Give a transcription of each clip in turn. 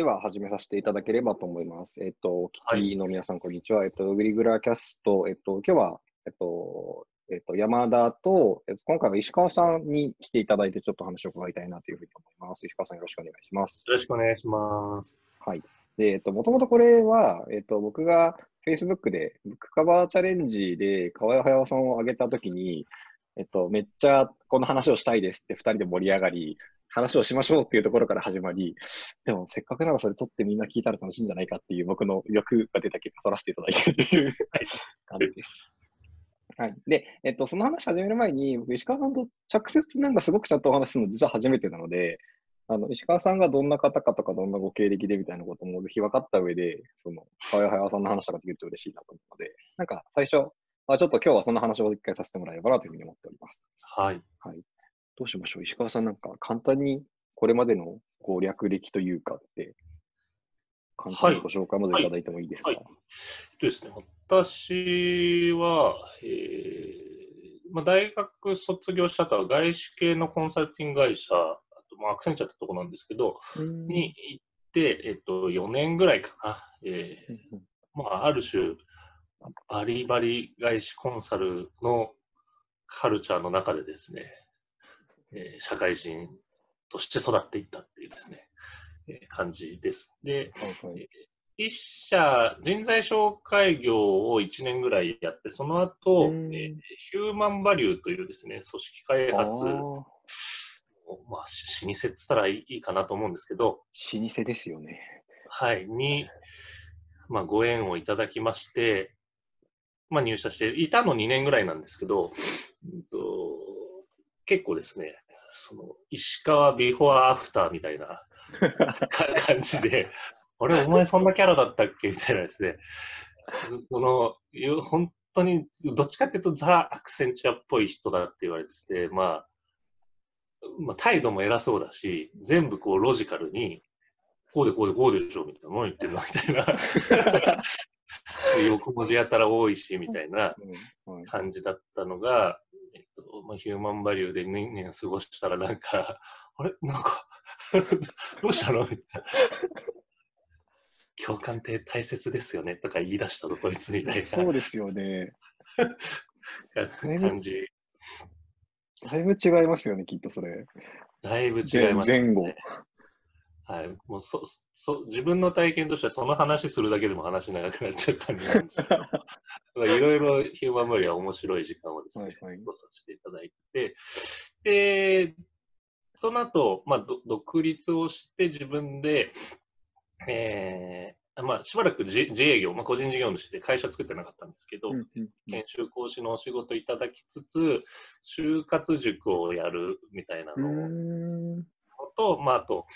では始めさせていただければと思います。えっ、と、お聞きの皆さん、こんにちは。えっ、と、グリグラキャスト、えっ、と、今日は、えっ、と、えっ、と、山田と、えっと、今回は石川さんに来ていただいて、ちょっと話を伺いたいなというふうに思います。石川さん、よろしくお願いします。よろしくお願いします。はい。で、えっと、もともとこれは、えっと、僕が Facebook で、ブックカバーチャレンジで、河合隼さんを挙げたときに、えっと、めっちゃこの話をしたいですって二人で盛り上がり、話をしましょうっていうところから始まり、でもせっかくならそれ撮ってみんな聞いたら楽しいんじゃないかっていう僕の欲が出た結果撮らせていただいているという感じです。はい。で、えっと、その話始める前に、僕、石川さんと直接なんかすごくちゃんとお話しするの実は初めてなので、あの、石川さんがどんな方かとか、どんなご経歴でみたいなこともぜひ分かった上で、その、河合隼さんの話とかできると嬉しいなと思うので、なんか最初、あちょっと今日はその話を一回させてもらえればなというふうに思っております。はい。はい。どうしましょう？石川さんなんか簡単にこれまでのこう略歴というかって、簡単にご紹介までいただいてもいいですか、はい。はい。えっとですね、私は、えーまあ、大学卒業した後は外資系のコンサルティング会社、あとまあアクセンチャーってとこなんですけど、に行って、えっと、4年ぐらいかな。えーまあ、ある種、バリバリ外資コンサルのカルチャーの中でですね、えー社会人として育っていったっていうですね、えー感じです。で、はいはい一社、人材紹介業を1年ぐらいやって、その後、うんえーヒューマンバリューというですね、組織開発まあ、し老舗って言ったらいいかなと思うんですけど、老舗ですよね。はい、に、まあ、ご縁をいただきまして、まあ、入社して、いたの2年ぐらいなんですけど、うんと結構ですね、その石川ビフォーアフターみたいな か感じで、あれ、お前そんなキャラだったっけ？みたいなですね、この、よ本当に、どっちかっていうとザ・アクセンチュアっぽい人だって言われてて、まあ、まあ、態度も偉そうだし、全部こうロジカルに、こうでこうでこうでしょみたいな、何言ってんの？みたいな。横文字やたら多いし、みたいな感じだったのが、えっとまあ、ヒューマンバリューで年々過ごしたらなんか、あれ？なんか、どうしたの？みたいな。共感って大切ですよねとか言い出したぞ、こいつみたいそうですよね。な 感じ。だいぶ違いますよね、きっとそれ。だいぶ違います、前後。はい、もうそそ自分の体験としてはその話するだけでも話長くなっちゃったんで。なんですけど、いろいろヒューマンバリは面白い時間をですね、はいはい。過ごさせていただいて、で、その後、まあ、ど独立をして自分で、えーまあ、しばらく自自営業、まあ、個人事業主で会社作ってなかったんですけど、うんうんうん。研修講師のお仕事いただきつつ、就活塾をやるみたいなうのと、まあ、あと、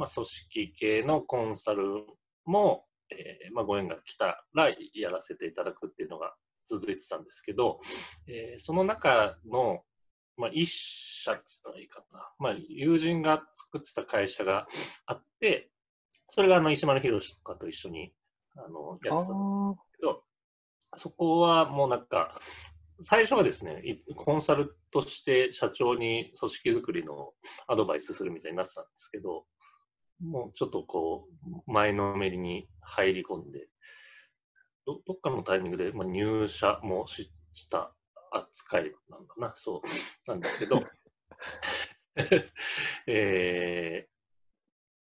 まあ、組織系のコンサルも、えーまあ、ご縁が来たらやらせていただくっていうのが続いてたんですけど、えーその中の、まあ、一社っつったらいいかな、まあ、友人が作ってた会社があって、それがあの石丸宏とかと一緒にあのやってたんですけど、そこはもうなんか、最初はですね、コンサルとして社長に組織づくりのアドバイスするみたいになってたんですけど、もうちょっとこう、前のめりに入り込んで、どどっかのタイミングで、まあ、入社もしした扱いなんだな、そうなんですけど、えー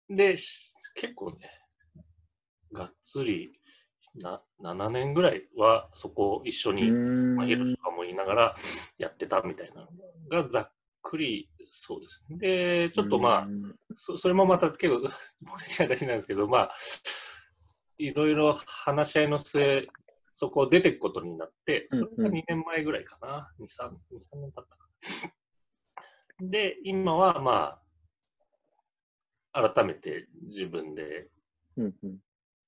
で、し結構ね、がっつりな7年ぐらいはそこを一緒に、まあ、ヒロシとかも言いながらやってたみたいなのがざっくりそうですね。で、ちょっとまあ、そそれもまた結構、僕的には大事なんですけど、まあ、いろいろ話し合いの末、そこを出ていくことになって、それが2年前ぐらいかな、2、3, 2 3年経ったかな。で、今はまあ、改めて自分で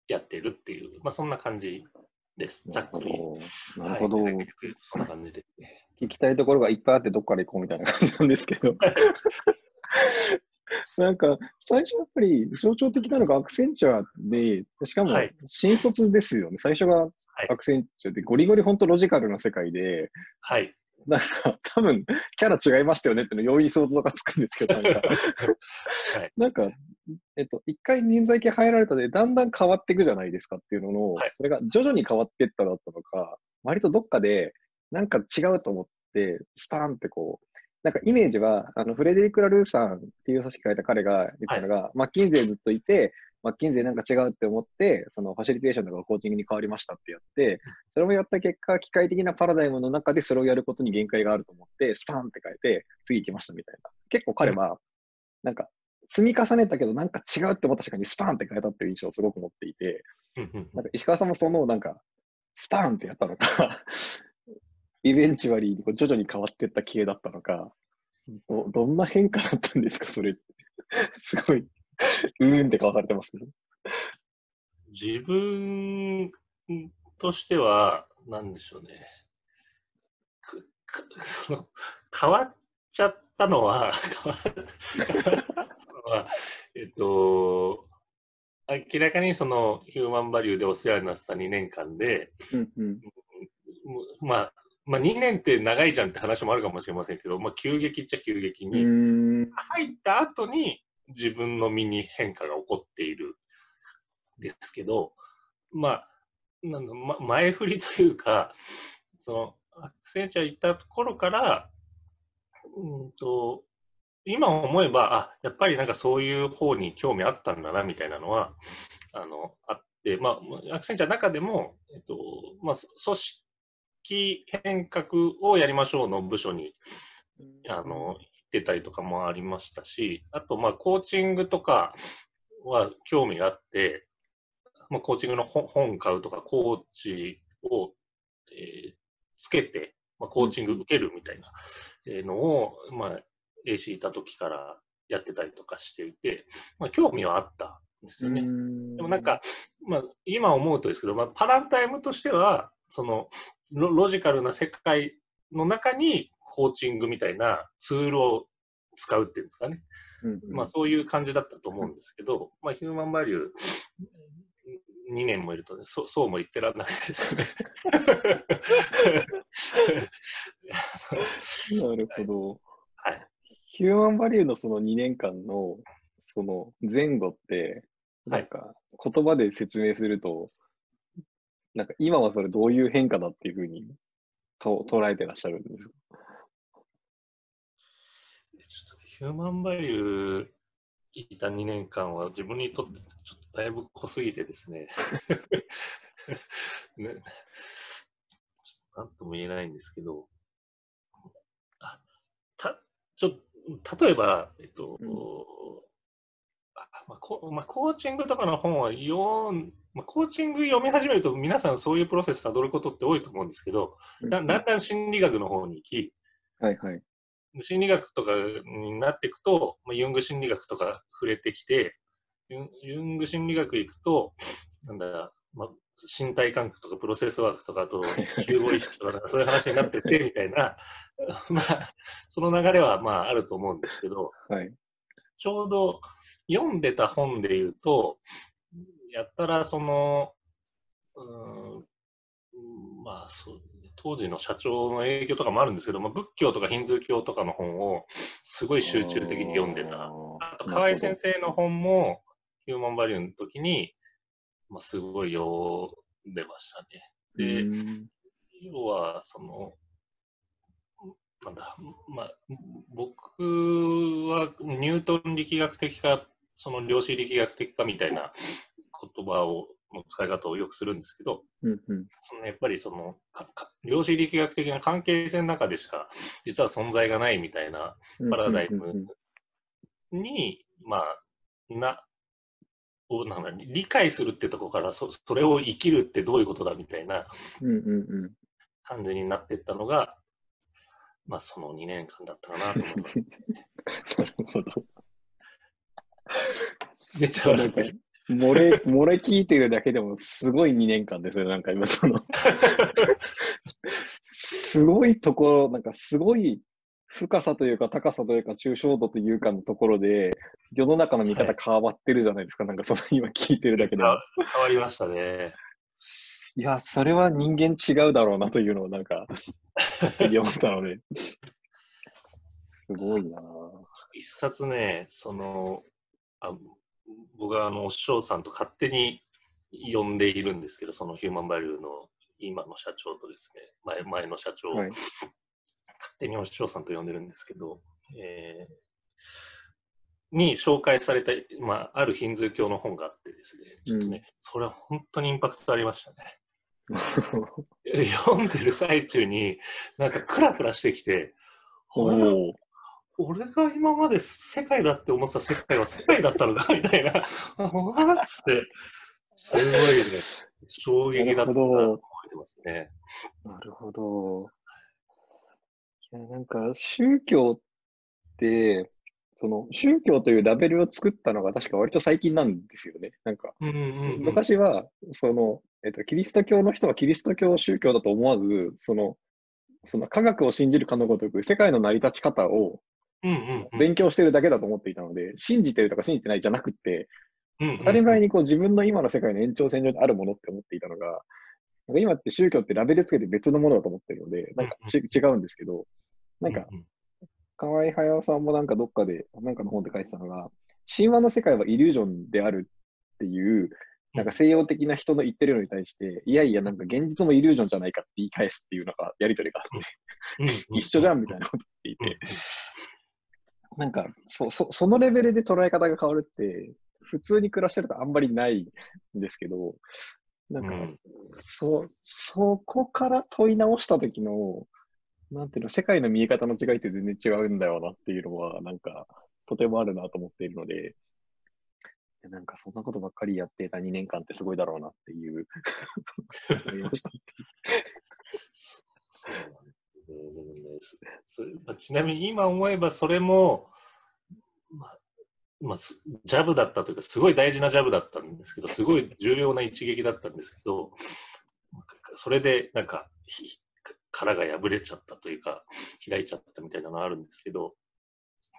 やってるっていう、まあそんな感じです。ざっくり。なるほど。はいんな感じで。聞きたいところがいっぱいあってどっから行こうみたいな感じなんですけど。なんか、最初やっぱり象徴的なのがアクセンチュアで、しかもはい新卒ですよね。最初がはいアクセンチュアで、ゴリゴリ本当ロジカルな世界で、はい。なんか、多分、キャラ違いましたよねっての容易に想像がつくんですけど、なんか、はい。なんか、えっと、一回人材系入られたで、だんだん変わっていくじゃないですかっていうのの、はい。それが徐々に変わっていっただったのか、割とどっかで、なんか違うと思って、スパーンってこう、なんかイメージは、あの、フレデリック・ラルーさんっていう組織書いた彼が言ったのが、マッキンゼーずっといて、マッキンゼーなんか違うって思って、そのファシリテーションとかコーチングに変わりましたってやって、それもやった結果、機械的なパラダイムの中でそれをやることに限界があると思って、スパーンって変えて、次行きましたみたいな。結構彼は、なんか、積み重ねたけど、なんか違うって思った瞬間にスパーンって変えたっていう印象をすごく持っていて、なんか石川さんもその、なんか、スパーンってやったのか、イベンチュアリーにこう徐々に変わっていった系だったのか、どどんな変化だったんですか、それ。すごい、うーんって顔されてますけど。自分としては、なんでしょうね。くくその 変わっちゃったのは、変わったのは、えっと、明らかにそのヒューマンバリューでお世話になってた2年間で、うんうん。まあ、まあ2年って長いじゃんって話もあるかもしれませんけど、まあ急激っちゃ急激うに。入った後に自分の身に変化が起こっているんですけど、まあ、なんだま、前振りというか、その、アクセンチャー行った頃から、うんと、今思えば、あ、やっぱりなんかそういう方に興味あったんだな、みたいなのは、あの、あって、まあ、アクセンチャーの中でも、えっと、まあ、組織変革をやりましょうの部署にあの、行ってたりとかもありましたし、あと、まあ、コーチングとかは興味があって、まあ、コーチングの本本買うとか、コーチを、えーつけて、まあ、コーチング受けるみたいなえーのを、まあ、AC いた時からやってたりとかしていて、まあ、興味はあったんですよね。でもなんか、まあ、今思うとですけど、まあ、パラダイムとしては、そのロロジカルな世界の中にコーチングみたいなツールを使うっていうんですかね。うんうん、まあ、そういう感じだったと思うんですけど、まあ、ヒューマンバリュー2年もいるとね、そうそうも言ってらんなくてですね。なるほど。はい。ヒューマンバリューのその2年間のその前後って、はないんか言葉で説明すると、なんか今はそれどういう変化だっていうふうにと捉えてらっしゃるんですか？ちょっとヒューマンバリューいた2年間は自分にとってちょっとだいぶ濃すぎてですね。ねなんとも言えないんですけど、あたちょ例えば、えっと、うん。あまあこまあ、コーチングとかの本は読ん、まあ、コーチング読み始めると皆さんそういうプロセスたどることって多いと思うんですけど、だだんだん心理学の方に行き、はいはい。心理学とかになっていくと、まあ、ユング心理学とか触れてきて、ユング心理学行くと、なんだ、まあ、身体感覚とかプロセスワークとか、あと集合意識とかそういう話になってて、みたいな、まあ、その流れはまああると思うんですけど、はい。ちょうど読んでた本で言うと、やったらその、うーん、まあそう、当時の社長の影響とかもあるんですけど、まあ、仏教とかヒンズー教とかの本をすごい集中的に読んでた。あと、河合先生の本も、ヒューマンバリューの時に、まあ、すごい読んでましたね。で、うん要は、その、なんだ、まあ、僕はニュートン力学的か、その量子力学的かみたいな言葉を、の使い方をよくするんですけど、うんうんそのやっぱりそのかか量子力学的な関係性の中でしか実は存在がないみたいなパラダイムに、まあ、な、をなんだ理解するってところからそ、それを生きるってどういうことだみたいなうんうんうん感じになっていったのが、まあ、その2年間だったかなと思って。なるほど。めっちゃ笑ってる。漏れ、漏れ聞いてるだけでもすごい2年間ですよ。なんか今その、すごいところ、なんかすごい深さというか高さというか抽象度というかのところで、世の中の見方変わってるじゃないですか。なんかその今聞いてるだけで変わりましたね。いや、それは人間違うだろうなというのをなんか、思ったので、すごいな一冊ね、その、あ僕はあの、お師匠さんと勝手に呼んでいるんですけど、そのヒューマンバリューの今の社長とですね、前前の社長、はい勝手にお師匠さんと呼んでるんですけど、えーに紹介された、まあ、あるヒンズー教の本があってですね、ちょっとね、それは本当にインパクトありましたね。読んでる最中に、なんかクラクラしてきて、俺がおお。俺が今まで世界だって思ってた世界は世界だったのか みたいな、あわーっつって、すごいね、衝撃だった覚えてますね。なるほど。いや、なんか宗教って、その宗教というラベルを作ったのが確か割と最近なんですよね。なんか昔は、その、えっと、キリスト教の人はキリスト教宗教だと思わず、その、その科学を信じるかのごとく世界の成り立ち方を勉強してるだけだと思っていたので、信じてるとか信じてないじゃなくって、当たり前にこう自分の今の世界の延長線上にあるものって思っていたのが、なんか今って宗教ってラベルつけて別のものだと思ってるので、なんかち違うんですけど、なんか、河合隼さんもなんかどっかで、なんかの本で書いてたのが、神話の世界はイリュージョンであるっていう、なんか西洋的な人の言ってるのに対して、いやいや、なんか現実もイリュージョンじゃないかって言い返すっていうのが、やりとりがあって、一緒じゃんみたいなこと言っていうんて、なんかそ、そ、そのレベルで捉え方が変わるって、普通に暮らしてるとあんまりないんですけど、なんか、うんそ、そこから問い直した時の、なんていうの、世界の見え方の違いって全然違うんだよなっていうのは、なんか、とてもあるなと思っているので、なんかそんなことばっかりやってた2年間ってすごいだろうなっていう、思いました。そうなんですねでもねそそれまあちなみに今思えばそれも、まま、ジャブだったというか、すごい大事なジャブだったんですけど、すごい重要な一撃だったんですけど、それでなんか、殻が破れちゃったというか、開いちゃったみたいなのがあるんですけど、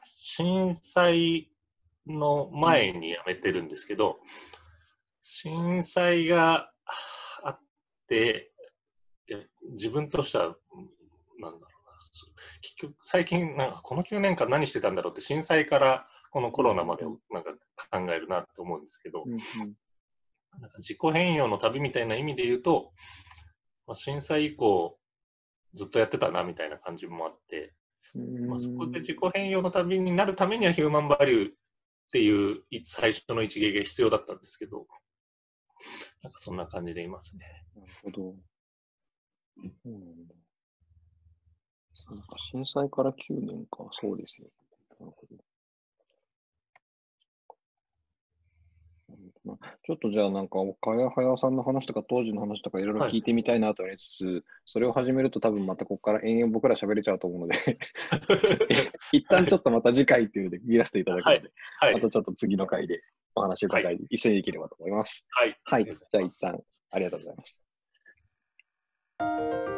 震災の前に辞めてるんですけど、震災があって、自分としては、うんなんだろう、結局、最近、なんかこの9年間何してたんだろうって、震災からこのコロナまでをなんか考えるなって思うんですけど、なんか自己変容の旅みたいな意味で言うと、まあ、震災以降、ずっとやってたなみたいな感じもあって、うんまあ、そこで自己変容の旅になるためにはヒューマンバリューっていうい最初の一撃が必要だったんですけど、なんかそんな感じでいますね。なるほど。そうなんだ。なんか震災から9年か、そうですよ。なるほど。ちょっとじゃあなんか、岡谷隼さんの話とか当時の話とかいろいろはい聞いてみたいなと思いつつ、それを始めると多分またここから延々僕ら喋れちゃうと思うので、一旦ちょっとまた次回っていうので見らせていただくので、はいま。たちょっと次の回でお話を伺い、一緒にできればと思います。はい。はい。じゃあ一旦ありがとうございました。